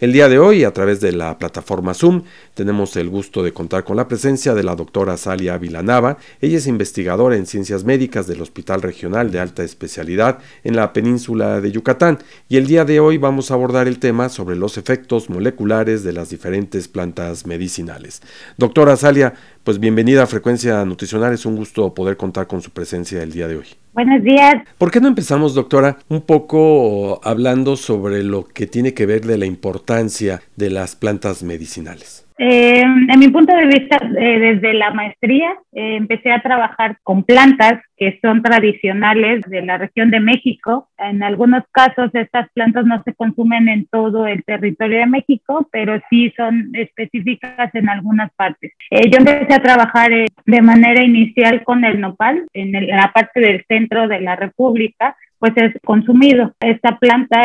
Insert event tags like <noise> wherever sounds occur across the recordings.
El día de hoy, a través de la plataforma Zoom, tenemos el gusto de contar con la presencia de la doctora Salia Vilanava. Ella es investigadora en ciencias médicas del Hospital Regional de Alta Especialidad en la península de Yucatán y el día de hoy vamos a abordar el tema sobre los efectos moleculares de las diferentes plantas medicinales. Doctora Salia, pues bienvenida a Frecuencia Nutricional, es un gusto poder contar con su presencia el día de hoy. Buenos días. ¿Por qué no empezamos, doctora, un poco hablando sobre lo que tiene que ver de la importancia de las plantas medicinales? Eh, en mi punto de vista, eh, desde la maestría, eh, empecé a trabajar con plantas que son tradicionales de la región de México. En algunos casos, estas plantas no se consumen en todo el territorio de México, pero sí son específicas en algunas partes. yo empecé a trabajar de manera inicial con el nopal en, la parte del centro de la República pues es consumido. Esta planta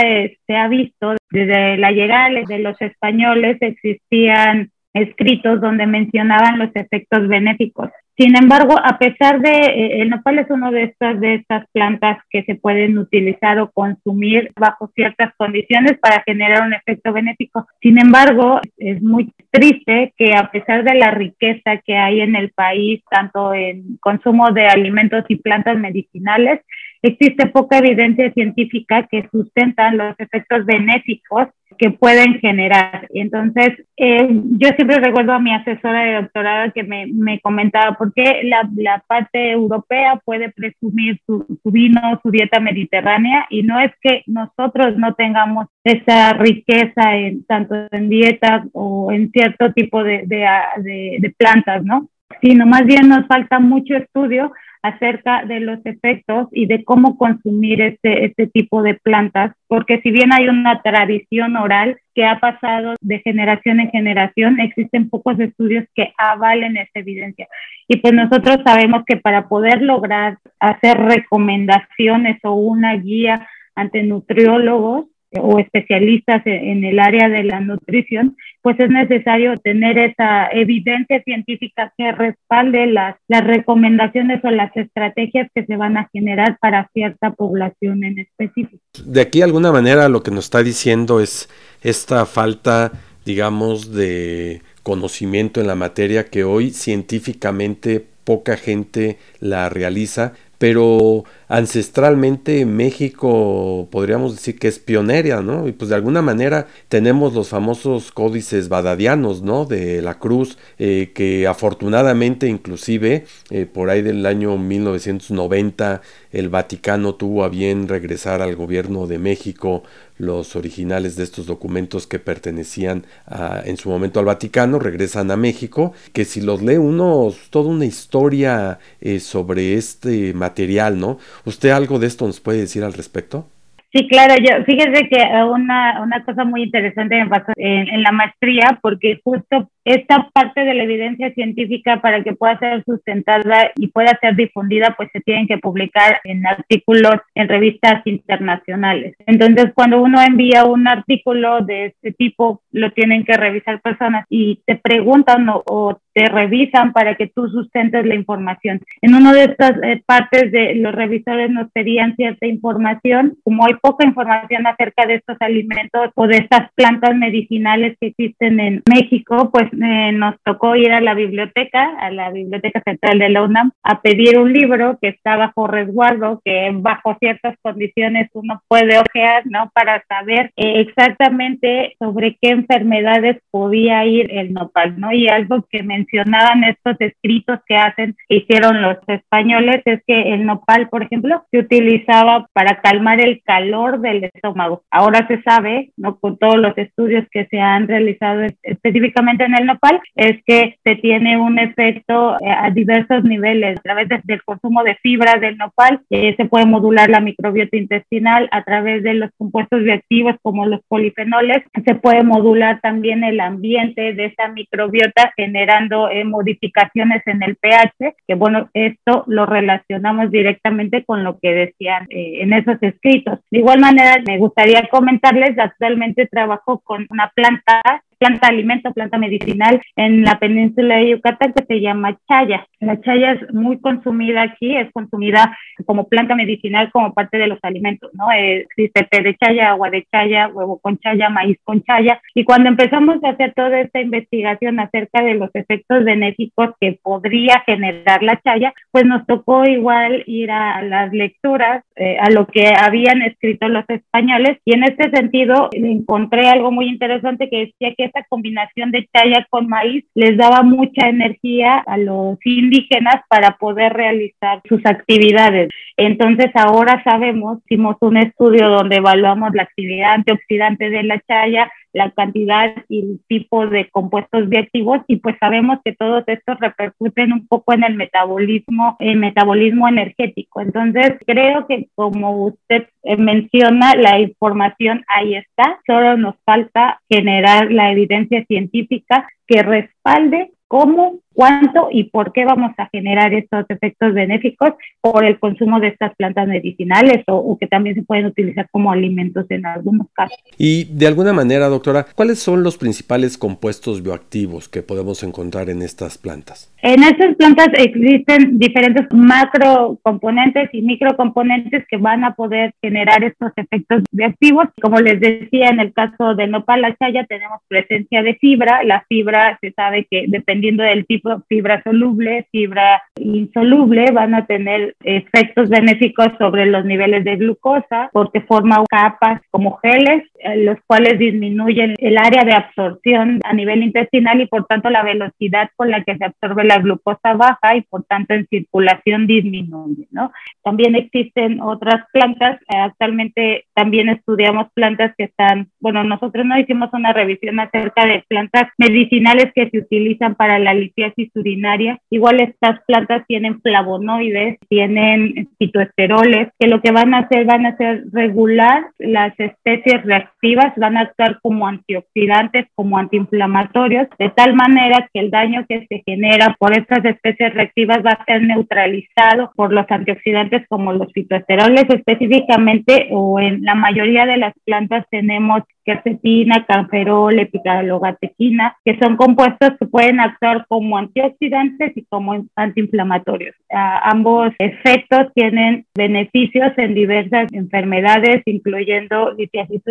se ha visto desde la llegada de los españoles, existían escritos donde mencionaban los efectos benéficos. Sin embargo, a pesar de, eh, el nopal es una de estas, de estas plantas que se pueden utilizar o consumir bajo ciertas condiciones para generar un efecto benéfico. Sin embargo, es muy triste que a pesar de la riqueza que hay en el país, tanto en consumo de alimentos y plantas medicinales, existe poca evidencia científica que sustentan los efectos benéficos que pueden generar. Entonces, eh, yo siempre recuerdo a mi asesora de doctorado que me, me comentaba por qué la, la, parte europea puede presumir su, su, vino, su dieta mediterránea, y no es que nosotros no tengamos esa riqueza en, tanto en dieta o en cierto tipo de, de, de, de plantas, ¿no? Sino más bien nos falta mucho estudio acerca de los efectos y de cómo consumir este, este tipo de plantas, porque si bien hay una tradición oral que ha pasado de generación en generación, existen pocos estudios que avalen esta evidencia. Y pues nosotros sabemos que para poder lograr hacer recomendaciones o una guía ante nutriólogos, o especialistas en el área de la nutrición, pues es necesario tener esa evidencia científica que respalde las, las recomendaciones o las estrategias que se van a generar para cierta población en específico. De aquí, de alguna manera, lo que nos está diciendo es esta falta, digamos, de conocimiento en la materia que hoy científicamente poca gente la realiza, pero ancestralmente México podríamos decir que es pionera, ¿no? Y pues de alguna manera tenemos los famosos códices badadianos, ¿no? De la cruz, eh, que afortunadamente inclusive eh, por ahí del año 1990 el Vaticano tuvo a bien regresar al gobierno de México los originales de estos documentos que pertenecían a, en su momento al Vaticano, regresan a México, que si los lee uno, toda una historia eh, sobre este material, ¿no? ¿Usted algo de esto nos puede decir al respecto? Sí, claro, yo fíjese que una, una cosa muy interesante me pasó en, la maestría, porque justo esta parte de la evidencia científica para que pueda ser sustentada y pueda ser difundida, pues se tienen que publicar en artículos en revistas internacionales. Entonces, cuando uno envía un artículo de este tipo, lo tienen que revisar personas y te preguntan o, te revisan para que tú sustentes la información. En una de estas eh, partes de los revisores nos pedían cierta información, como hay poca información acerca de estos alimentos o de estas plantas medicinales que existen en México, pues eh, nos tocó ir a la biblioteca, a la Biblioteca Central de la UNAM, a pedir un libro que está bajo resguardo, que bajo ciertas condiciones uno puede ojear, ¿no? Para saber eh, exactamente sobre qué enfermedades podía ir el nopal, ¿no? Y algo que mencionaban estos escritos que hacen, que hicieron los españoles, es que el nopal, por ejemplo, se utilizaba para calmar el calor del estómago. Ahora se sabe, ¿no? Con todos los estudios que se han realizado específicamente en el nopal, es que se tiene un efecto eh, a diversos niveles a través del consumo de fibra del nopal, eh, se puede modular la microbiota intestinal a través de los compuestos reactivos como los polifenoles, se puede modular también el ambiente de esa microbiota generando eh, modificaciones en el pH, que bueno, esto lo relacionamos directamente con lo que decían en esos escritos. De igual manera, me gustaría comentarles, actualmente trabajo con una planta planta alimento, planta medicinal en la península de Yucatán que se llama chaya. La chaya es muy consumida aquí, es consumida como planta medicinal como parte de los alimentos, ¿no? Existe té de chaya, agua de chaya, huevo con chaya, maíz con chaya. Y cuando empezamos a hacer toda esta investigación acerca de los efectos benéficos que podría generar la chaya, pues nos tocó igual ir a las lecturas, eh, a lo que habían escrito los españoles. Y en este sentido encontré algo muy interesante que decía que esa combinación de chaya con maíz les daba mucha energía a los indígenas para poder realizar sus actividades. Entonces ahora sabemos, hicimos un estudio donde evaluamos la actividad antioxidante de la chaya, la cantidad y el tipo de compuestos bioactivos y pues sabemos que todos estos repercuten un poco en el metabolismo, el metabolismo energético. Entonces creo que como usted menciona, la información ahí está, solo nos falta generar la evidencia científica que respalde cómo, cuánto y por qué vamos a generar estos efectos benéficos por el consumo de estas plantas medicinales o, que también se pueden utilizar como alimentos en algunos casos. Y de alguna manera, doctora, ¿cuáles son los principales compuestos bioactivos que podemos encontrar en estas plantas? En estas plantas existen diferentes macrocomponentes y microcomponentes que van a poder generar estos efectos bioactivos. Como les decía, en el caso de nopal la chaya tenemos presencia de fibra. La fibra se sabe que dependiendo del tipo, fibra soluble, fibra insoluble, van a tener efectos benéficos sobre los niveles de glucosa porque forman capas como geles, los cuales disminuyen el área de absorción a nivel intestinal y por tanto la velocidad con la que se absorbe la glucosa baja y por tanto en circulación disminuye, ¿no? También existen otras plantas, eh, actualmente también estudiamos plantas que están, bueno, nosotros no hicimos una revisión acerca de plantas medicinales que se utilizan para la litiasis urinaria. Igual estas plantas tienen flavonoides, tienen fitoesteroles, que lo que van a hacer, van a hacer regular las especies reactivas, van a actuar como antioxidantes, como antiinflamatorios, de tal manera que el daño que se genera por estas especies reactivas va a ser neutralizado por los antioxidantes como los fitoesteroles específicamente o en la mayoría de las plantas tenemos quercetina, canferol, epidalogatequina, que son compuestos que pueden actuar como antioxidantes y como antiinflamatorios. ambos efectos tienen beneficios en diversas enfermedades, incluyendo litiasis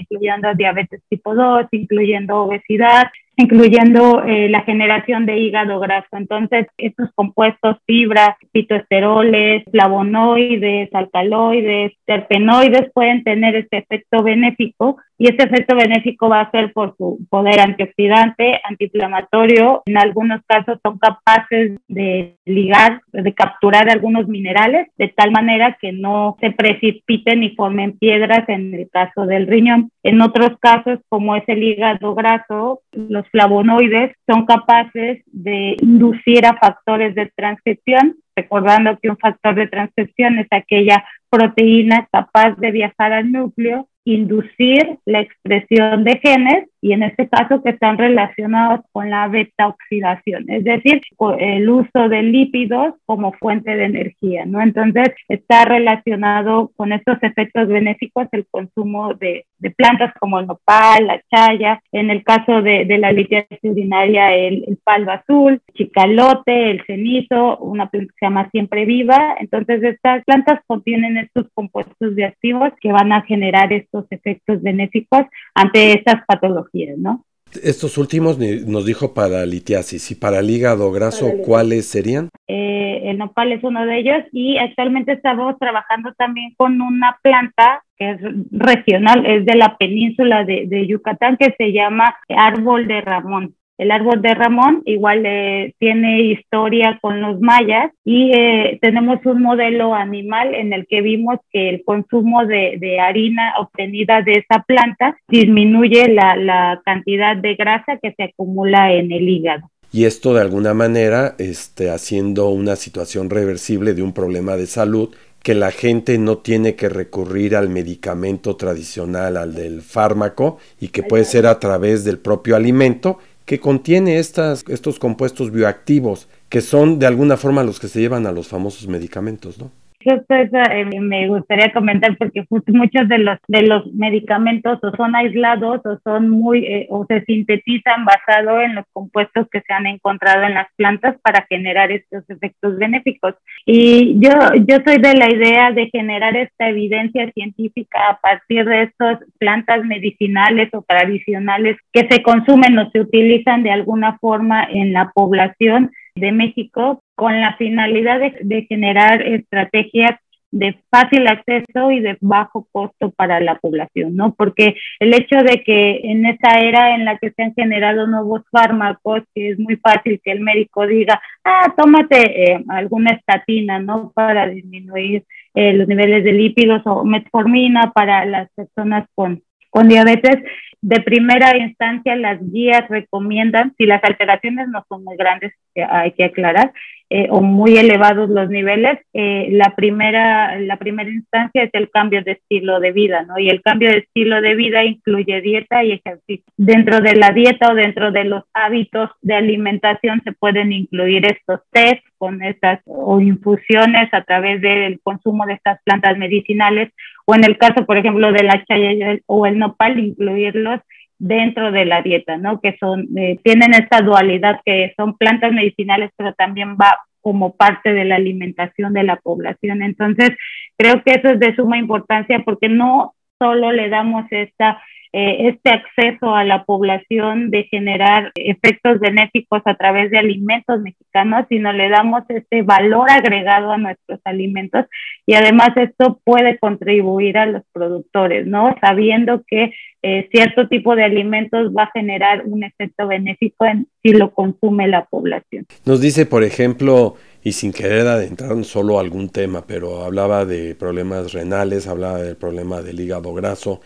incluyendo diabetes tipo 2, incluyendo obesidad, incluyendo eh, la generación de hígado graso. Entonces, estos compuestos, fibra, fitoesteroles, flavonoides, alcaloides, terpenoides pueden tener este efecto benéfico y ese efecto benéfico va a ser por su poder antioxidante, antiinflamatorio. En algunos casos son capaces de ligar, de capturar algunos minerales de tal manera que no se precipiten y formen piedras en el caso del riñón. En otros casos, como es el hígado graso, los flavonoides son capaces de inducir a factores de transcripción recordando que un factor de transcripción es aquella proteína capaz de viajar al núcleo inducir la expresión de genes y en este caso que están relacionados con la beta oxidación, es decir, el uso de lípidos como fuente de energía, ¿no? Entonces está relacionado con estos efectos benéficos el consumo de, de plantas como el nopal, la chaya, en el caso de, de la litiasis urinaria el, el palva azul, chicalote, el cenizo, una planta que se llama siempre viva, entonces estas plantas contienen estos compuestos bioactivos que van a generar estos efectos benéficos ante estas patologías. ¿No? Estos últimos nos dijo para litiasis y para el hígado graso, ¿cuáles serían? Eh, el nopal es uno de ellos y actualmente estamos trabajando también con una planta que es regional, es de la península de, de Yucatán, que se llama árbol de Ramón. El árbol de Ramón igual eh, tiene historia con los mayas y eh, tenemos un modelo animal en el que vimos que el consumo de, harina obtenida de esa planta disminuye la, la, cantidad de grasa que se acumula en el hígado. Y esto de alguna manera este, haciendo una situación reversible de un problema de salud que la gente no tiene que recurrir al medicamento tradicional, al del fármaco, y que puede ser a través del propio alimento que contiene estas, estos compuestos bioactivos, que son de alguna forma los que se llevan a los famosos medicamentos, ¿no? Justo eso eh, me gustaría comentar porque muchos de los de los medicamentos o son aislados o son muy eh, o se sintetizan basado en los compuestos que se han encontrado en las plantas para generar estos efectos benéficos. Y yo yo soy de la idea de generar esta evidencia científica a partir de estas plantas medicinales o tradicionales que se consumen o se utilizan de alguna forma en la población de México con la finalidad de, generar estrategias de fácil acceso y de bajo costo para la población, ¿no? Porque el hecho de que en esta era en la que se han generado nuevos fármacos, que es muy fácil que el médico diga, ah, tómate eh, alguna estatina, ¿no? Para disminuir eh, los niveles de lípidos o metformina para las personas con, con diabetes, de primera instancia las guías recomiendan, si las alteraciones no son muy grandes, hay que aclarar, eh, o muy elevados los niveles, eh, la, primera, la primera instancia es el cambio de estilo de vida, ¿no? Y el cambio de estilo de vida incluye dieta y ejercicio. Dentro de la dieta o dentro de los hábitos de alimentación se pueden incluir estos test con estas o infusiones a través del consumo de estas plantas medicinales o en el caso, por ejemplo, de la chaya o el nopal, incluirlos dentro de la dieta, ¿no? Que son, eh, tienen esta dualidad que son plantas medicinales, pero también va como parte de la alimentación de la población. Entonces, creo que eso es de suma importancia porque no solo le damos esta eh, este acceso a la población de generar efectos benéficos a través de alimentos mexicanos, sino le damos este valor agregado a nuestros alimentos y además esto puede contribuir a los productores, ¿no? Sabiendo que eh, cierto tipo de alimentos va a generar un efecto benéfico en si lo consume la población. Nos dice, por ejemplo, y sin querer adentrar en solo algún tema, pero hablaba de problemas renales, hablaba del problema del hígado graso.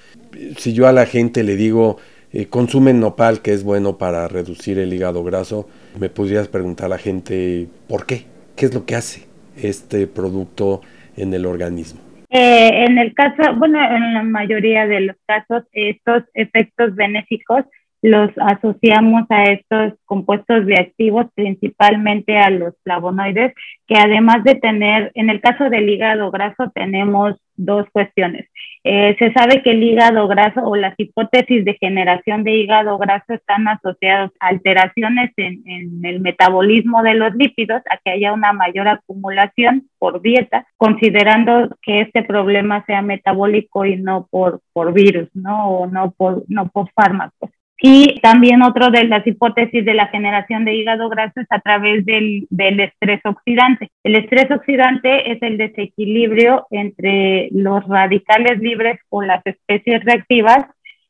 Si yo a la gente le digo, eh, consumen nopal, que es bueno para reducir el hígado graso, me podrías preguntar a la gente, ¿por qué? ¿Qué es lo que hace este producto en el organismo? Eh, en el caso, bueno, en la mayoría de los casos, estos efectos benéficos los asociamos a estos compuestos reactivos, principalmente a los flavonoides, que además de tener, en el caso del hígado graso, tenemos dos cuestiones. Eh, se sabe que el hígado graso o las hipótesis de generación de hígado graso están asociados a alteraciones en, en, el metabolismo de los lípidos, a que haya una mayor acumulación por dieta, considerando que este problema sea metabólico y no por, por virus, ¿no? O no por, no por fármacos. Y también otro de las hipótesis de la generación de hígado graso es a través del, del, estrés oxidante. El estrés oxidante es el desequilibrio entre los radicales libres o las especies reactivas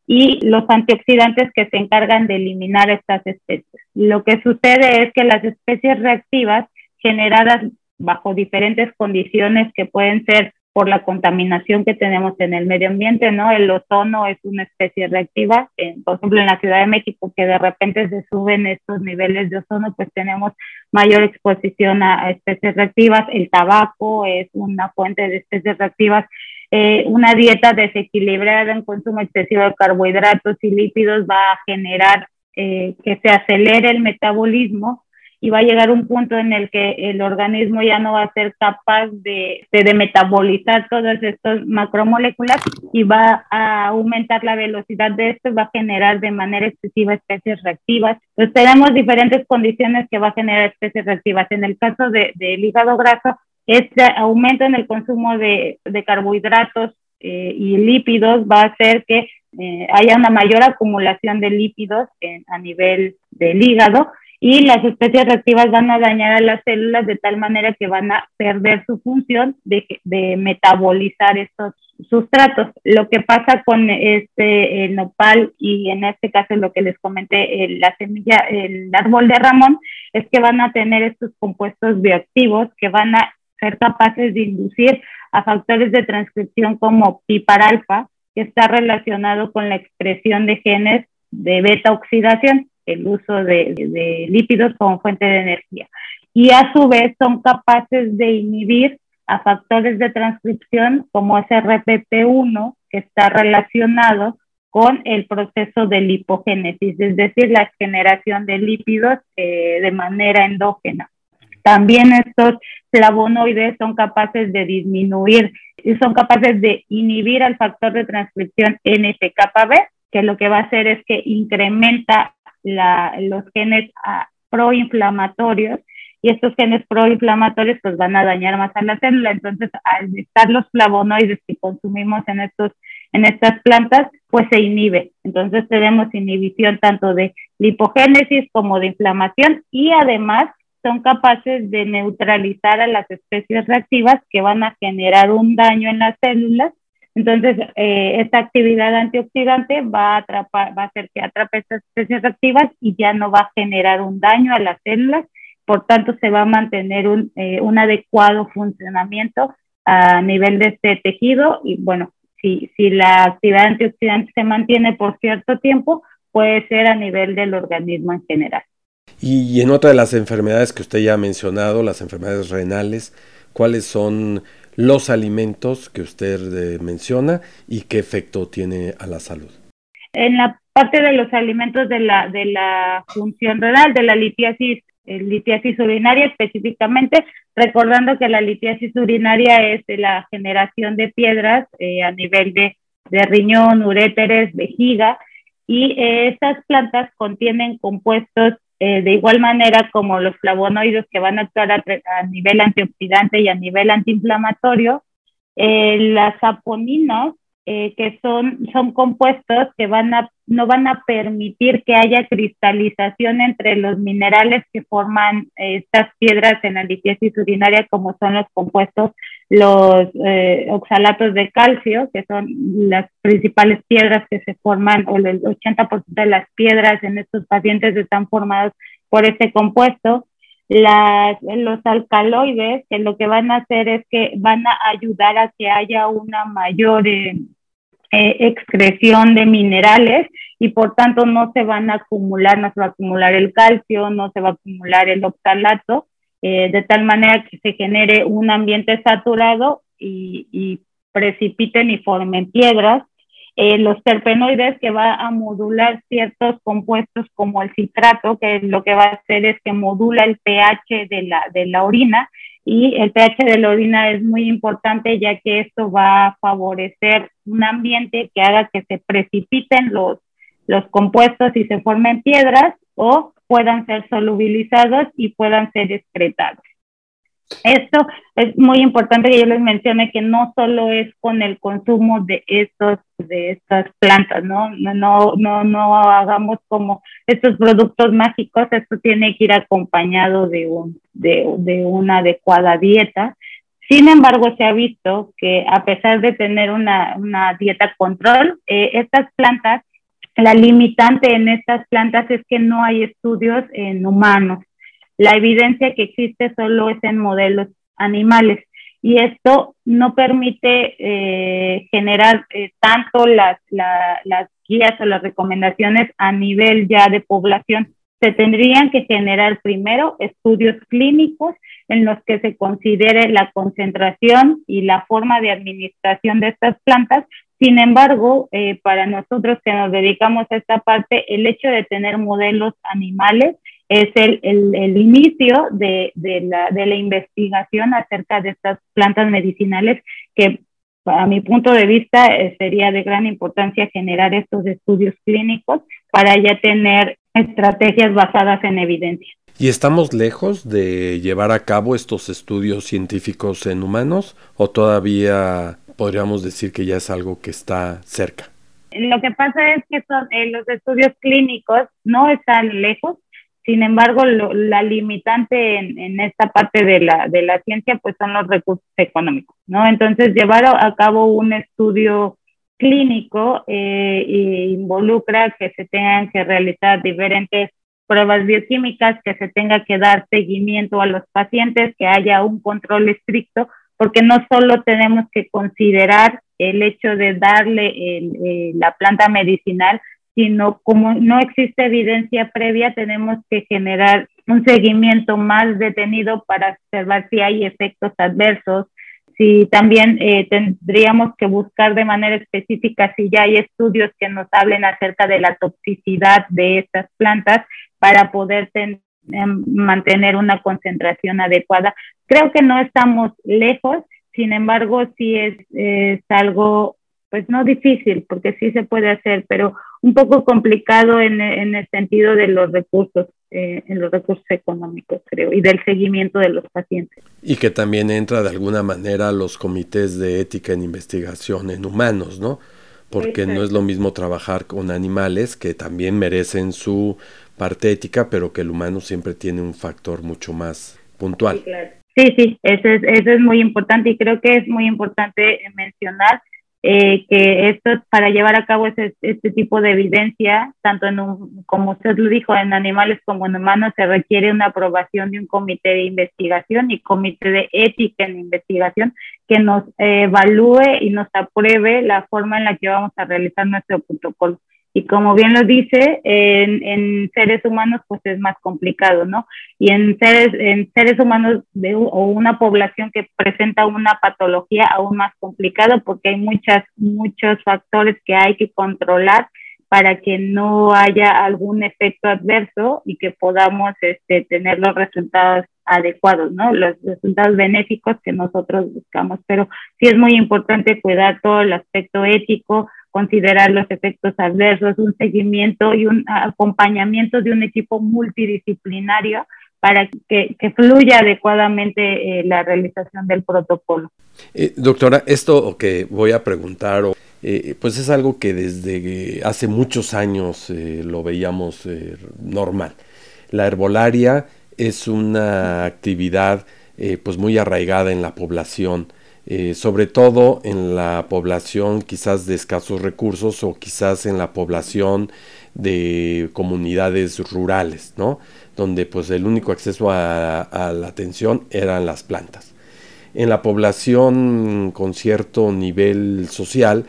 y los antioxidantes que se encargan de eliminar estas especies. Lo que sucede es que las especies reactivas generadas bajo diferentes condiciones que pueden ser por la contaminación que tenemos en el medio ambiente, ¿no? El ozono es una especie reactiva, por ejemplo, en la Ciudad de México, que de repente se suben estos niveles de ozono, pues tenemos mayor exposición a, especies reactivas, el tabaco es una fuente de especies reactivas, eh, una dieta desequilibrada en consumo excesivo de carbohidratos y lípidos va a generar eh, que se acelere el metabolismo y va a llegar un punto en el que el organismo ya no va a ser capaz de, de, metabolizar todas estas macromoléculas y va a aumentar la velocidad de esto y va a generar de manera excesiva especies reactivas. Entonces tenemos diferentes condiciones que va a generar especies reactivas. En el caso del de, hígado graso, este aumento en el consumo de, de carbohidratos y lípidos va a hacer que haya una mayor acumulación de lípidos a nivel del hígado y las especies reactivas van a dañar a las células de tal manera que van a perder su función de, metabolizar estos sustratos. Lo que pasa con este el nopal y en este caso lo que les comenté, la semilla, el árbol de Ramón, es que van a tener estos compuestos bioactivos que van a ser capaces de inducir a factores de transcripción como PIPAR-alfa, que está relacionado con la expresión de genes de beta oxidación el uso de, lípidos como fuente de energía. Y a su vez son capaces de inhibir a factores de transcripción como ese RPP1 que está relacionado con el proceso de lipogénesis, es decir, la generación de lípidos eh, de manera endógena. También estos flavonoides son capaces de disminuir son capaces de inhibir al factor de transcripción NFKB, que lo que va a hacer es que incrementa los genes ah, proinflamatorios y estos genes proinflamatorios pues van a dañar más a la célula. Entonces, al estar los flavonoides que consumimos en, estos, en estas plantas, pues se inhibe. Entonces, tenemos inhibición tanto de lipogénesis como de inflamación y además son capaces de neutralizar a las especies reactivas que van a generar un daño en las células entonces, eh, esta actividad antioxidante va a, atrapar, va a hacer que atrape estas especies activas y ya no va a generar un daño a las células, por tanto se va a mantener un, eh, un adecuado funcionamiento a nivel de este tejido y bueno, si, si la actividad antioxidante se mantiene por cierto tiempo, puede ser a nivel del organismo en general. Y en otra de las enfermedades que usted ya ha mencionado, las enfermedades renales, ¿cuáles son los alimentos que usted eh, menciona y qué efecto tiene a la salud. En la parte de los alimentos de la, de la función renal, de la litiasis, eh, litiasis urinaria específicamente, recordando que la litiasis urinaria es de la generación de piedras eh, a nivel de, riñón, uréteres, vejiga, y estas plantas contienen compuestos eh, de igual manera como los flavonoides que van a actuar a, nivel antioxidante y a nivel antiinflamatorio, eh, las saponinas, eh, que son, son compuestos que van a, no van a permitir que haya cristalización entre los minerales que forman estas piedras en la litiasis urinaria, como son los compuestos, los oxalatos de calcio, que son las principales piedras que se forman, o el 80% de las piedras en estos pacientes están formadas por este compuesto. Las, los alcaloides, que lo que van a hacer es que van a ayudar a que haya una mayor eh, eh, excreción de minerales y por tanto no se van a acumular, no se va a acumular el calcio, no se va a acumular el oxalato, eh, de tal manera que se genere un ambiente saturado y, precipiten y formen piedras. Eh, los terpenoides que va a modular ciertos compuestos como el citrato, que lo que va a hacer es que modula el pH de la, de la orina y el pH de la orina es muy importante ya que esto va a favorecer un ambiente que haga que se precipiten los, los compuestos y se formen piedras o puedan ser solubilizados y puedan ser excretados. Esto es muy importante que yo les mencione que no solo es con el consumo de estos de estas plantas, ¿no? No, no, no, no hagamos como estos productos mágicos, esto tiene que ir acompañado de, un, de, de una adecuada dieta. Sin embargo, se ha visto que a pesar de tener una, una dieta control, eh, estas plantas, la limitante en estas plantas es que no hay estudios en humanos la evidencia que existe solo es en modelos animales y esto no permite eh, generar eh, tanto las, las guías o las recomendaciones a nivel ya de población. Se tendrían que generar primero estudios clínicos en los que se considere la concentración y la forma de administración de estas plantas. Sin embargo, eh, para nosotros que nos dedicamos a esta parte, el hecho de tener modelos animales es el, el, inicio de, de, la, de la investigación acerca de estas plantas medicinales que a mi punto de vista eh, sería de gran importancia generar estos estudios clínicos para ya tener estrategias basadas en evidencia. ¿Y estamos lejos de llevar a cabo estos estudios científicos en humanos o todavía podríamos decir que ya es algo que está cerca? Lo que pasa es que son, eh, los estudios clínicos no están lejos, sin embargo, la limitante en, esta parte de la, de la ciencia pues son los recursos económicos, ¿no? Entonces, llevar a, cabo un estudio clínico eh, involucra que se tengan que realizar diferentes pruebas bioquímicas, que se tenga que dar seguimiento a los pacientes, que haya un control estricto, porque no solo tenemos que considerar el hecho de darle eh, la planta medicinal, sino como no existe evidencia previa, tenemos que generar un seguimiento más detenido para observar si hay efectos adversos, si también eh, tendríamos que buscar de manera específica si ya hay estudios que nos hablen acerca de la toxicidad de estas plantas para poder em, mantener una concentración adecuada. Creo que no estamos lejos, sin embargo, sí es, es algo, pues no difícil, porque sí se puede hacer, pero un poco complicado en, el sentido de los recursos, eh, en los recursos económicos, creo, y del seguimiento de los pacientes. Y que también entra de alguna manera los comités de ética en investigación en humanos, ¿no? Porque no es lo mismo trabajar con animales que también merecen su parte ética, pero que el humano siempre tiene un factor mucho más puntual. Sí, sí, eso es, eso es muy importante y creo que es muy importante mencionar eh, que esto para llevar a cabo este, este tipo de evidencia, tanto en un, como usted lo dijo, en animales como en humanos, se requiere una aprobación de un comité de investigación y comité de ética en investigación que nos evalúe y nos apruebe la forma en la que vamos a realizar nuestro protocolo. Y como bien lo dice, en, seres humanos pues es más complicado, ¿no? Y en seres, en seres humanos o una población que presenta una patología aún más complicado porque hay muchas, muchos factores que hay que controlar para que no haya algún efecto adverso y que podamos este, tener los resultados adecuados, ¿no? Los resultados benéficos que nosotros buscamos. Pero sí es muy importante cuidar todo el aspecto ético, considerar los efectos adversos, un seguimiento y un acompañamiento de un equipo multidisciplinario para que, fluya adecuadamente eh, la realización del protocolo. Eh, doctora, esto que voy a preguntar, eh, pues es algo que desde hace muchos años lo veíamos normal. La herbolaria es una actividad pues muy arraigada en la población eh, sobre todo en la población quizás de escasos recursos o quizás en la población de comunidades rurales, ¿no? Donde pues el único acceso a la atención eran las plantas. En la población con cierto nivel social,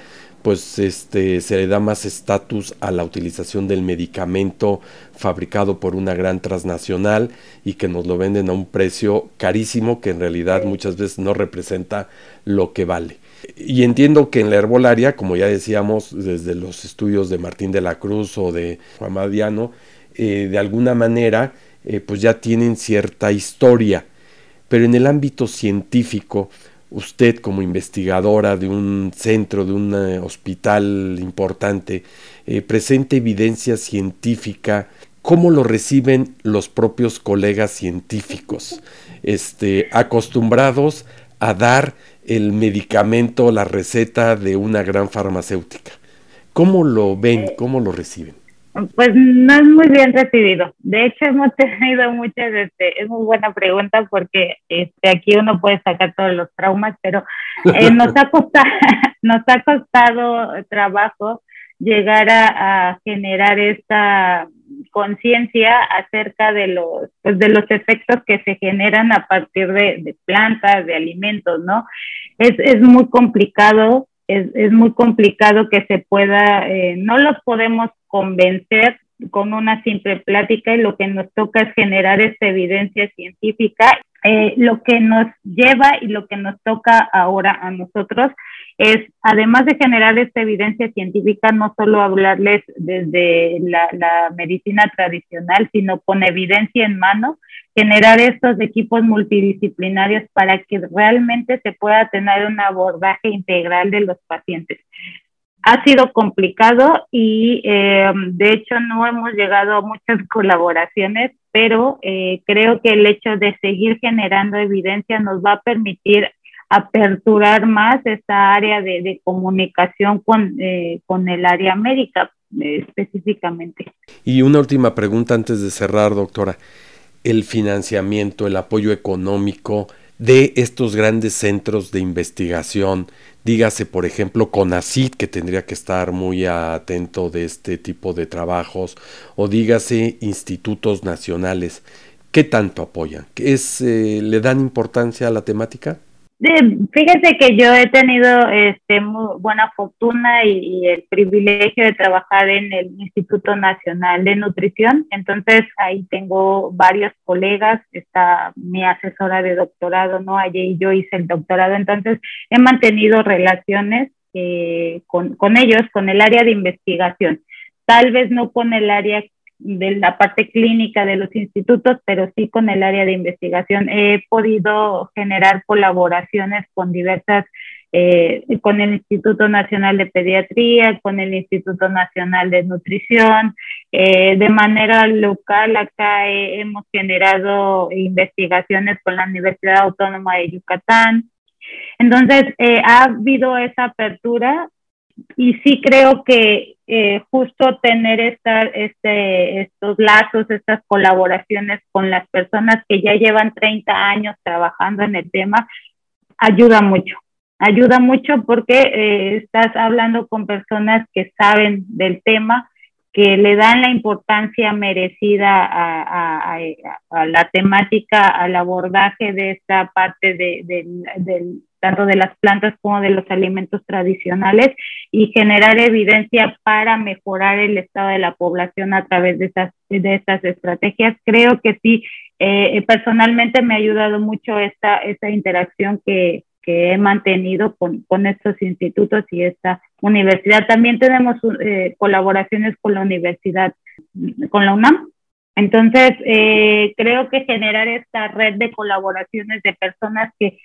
pues este, se le da más estatus a la utilización del medicamento fabricado por una gran transnacional y que nos lo venden a un precio carísimo que en realidad muchas veces no representa lo que vale. Y entiendo que en la herbolaria, como ya decíamos desde los estudios de Martín de la Cruz o de Juan Madiano, eh, de alguna manera eh, pues ya tienen cierta historia, pero en el ámbito científico, usted como investigadora de un centro, de un eh, hospital importante, eh, presente evidencia científica, ¿cómo lo reciben los propios colegas científicos, este, acostumbrados a dar el medicamento, la receta de una gran farmacéutica? ¿Cómo lo ven? ¿Cómo lo reciben? Pues no es muy bien recibido. De hecho, hemos <laughs> tenido muchas, este, es muy buena pregunta porque este, aquí uno puede sacar todos los traumas, pero eh, nos, ha costado, <laughs> nos ha costado trabajo llegar a, generar esta conciencia acerca de los, pues, de los efectos que se generan a partir de, plantas, de alimentos, ¿no? Es, es muy complicado es, es muy complicado que se pueda, eh, no los podemos convencer con una simple plática y lo que nos toca es generar esta evidencia científica. Eh, lo que nos lleva y lo que nos toca ahora a nosotros es, además de generar esta evidencia científica, no solo hablarles desde la, la medicina tradicional, sino con evidencia en mano, generar estos equipos multidisciplinarios para que realmente se pueda tener un abordaje integral de los pacientes. Ha sido complicado y eh, de hecho no hemos llegado a muchas <laughs> colaboraciones, pero eh, creo que el hecho de seguir generando evidencia nos va a permitir aperturar más esta área de, comunicación con, eh, con el área médica eh, específicamente. Y una última pregunta antes de cerrar, doctora. El financiamiento, el apoyo económico de estos grandes centros de investigación, dígase por ejemplo CONACIT, que tendría que estar muy atento de este tipo de trabajos, o dígase institutos nacionales, ¿qué tanto apoyan? ¿Es, eh, ¿Le dan importancia a la temática? Fíjese que yo he tenido este, muy buena fortuna y, el privilegio de trabajar en el Instituto Nacional de Nutrición. Entonces ahí tengo varios colegas, está mi asesora de doctorado, ¿no? Allí yo hice el doctorado. Entonces he mantenido relaciones eh, con, con ellos, con el área de investigación. Tal vez no con el área de la parte clínica de los institutos, pero sí con el área de investigación. He podido generar colaboraciones con diversas, eh, con el Instituto Nacional de Pediatría, con el Instituto Nacional de Nutrición. Eh, de manera local, acá hemos generado investigaciones con la Universidad Autónoma de Yucatán. Entonces, eh, ha habido esa apertura y sí creo que eh, justo tener esta, este, estos lazos, estas colaboraciones con las personas que ya llevan 30 años trabajando en el tema, ayuda mucho. Ayuda mucho porque eh, estás hablando con personas que saben del tema, que le dan la importancia merecida a, la temática, al abordaje de esta parte del tanto de las plantas como de los alimentos tradicionales y generar evidencia para mejorar el estado de la población a través de estas, de estas estrategias. Creo que sí, eh, personalmente me ha ayudado mucho esta, esta interacción que, que he mantenido con, con, estos institutos y esta universidad. También tenemos eh, colaboraciones con la universidad, con la UNAM. Entonces, eh, creo que generar esta red de colaboraciones de personas que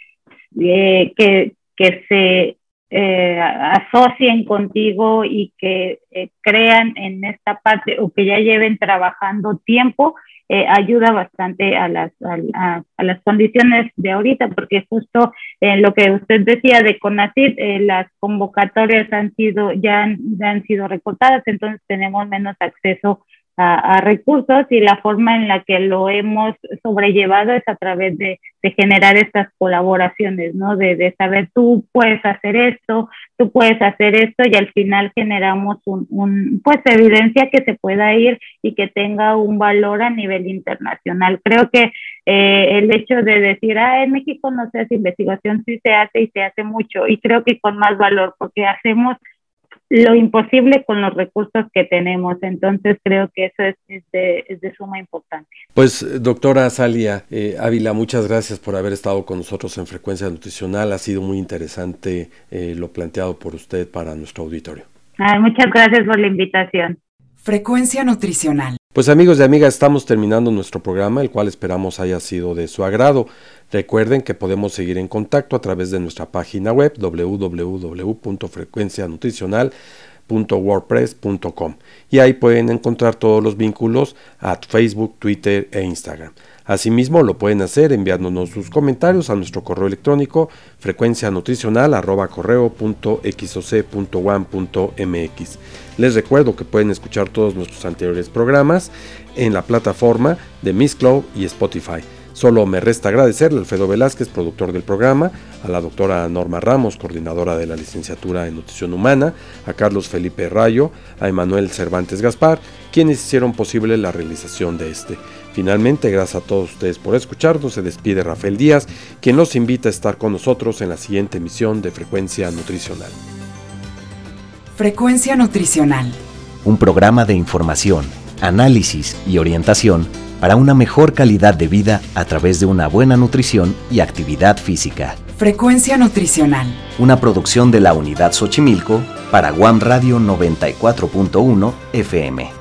eh, que, que se eh, asocien contigo y que eh, crean en esta parte o que ya lleven trabajando tiempo, ayuda bastante a las, a, las condiciones de ahorita, porque justo en lo que usted decía de CONACID, las convocatorias han sido, ya han, ya han sido recortadas, entonces tenemos menos acceso a, recursos y la forma en la que lo hemos sobrellevado es a través de, de generar estas colaboraciones, ¿no? De, de, saber tú puedes hacer esto, tú puedes hacer esto y al final generamos un, un, pues evidencia que se pueda ir y que tenga un valor a nivel internacional. Creo que eh, el hecho de decir, ah, en México no se hace investigación, sí se hace y se hace mucho y creo que con más valor porque hacemos lo imposible con los recursos que tenemos. Entonces creo que eso es, de, es de, suma importancia. Pues doctora Salia eh, Ávila, muchas gracias por haber estado con nosotros en Frecuencia Nutricional. Ha sido muy interesante eh, lo planteado por usted para nuestro auditorio. muchas gracias por la invitación. Frecuencia Nutricional. Pues amigos y amigas, estamos terminando nuestro programa, el cual esperamos haya sido de su agrado. Recuerden que podemos seguir en contacto a través de nuestra página web www.frecuencianutricional.wordpress.com y ahí pueden encontrar todos los vínculos a Facebook, Twitter e Instagram. Asimismo, lo pueden hacer enviándonos sus comentarios a nuestro correo electrónico frecuencianutricional.correo.xoc.1.mx. Les recuerdo que pueden escuchar todos nuestros anteriores programas en la plataforma de Miss Cloud y Spotify. Solo me resta agradecerle a Alfredo Velázquez, productor del programa, a la doctora Norma Ramos, coordinadora de la licenciatura en nutrición humana, a Carlos Felipe Rayo, a Emanuel Cervantes Gaspar, quienes hicieron posible la realización de este. Finalmente, gracias a todos ustedes por escucharnos, se despide Rafael Díaz, quien los invita a estar con nosotros en la siguiente emisión de Frecuencia Nutricional. Frecuencia Nutricional. Un programa de información, análisis y orientación para una mejor calidad de vida a través de una buena nutrición y actividad física. Frecuencia Nutricional. Una producción de la Unidad Xochimilco para Guam Radio 94.1 FM.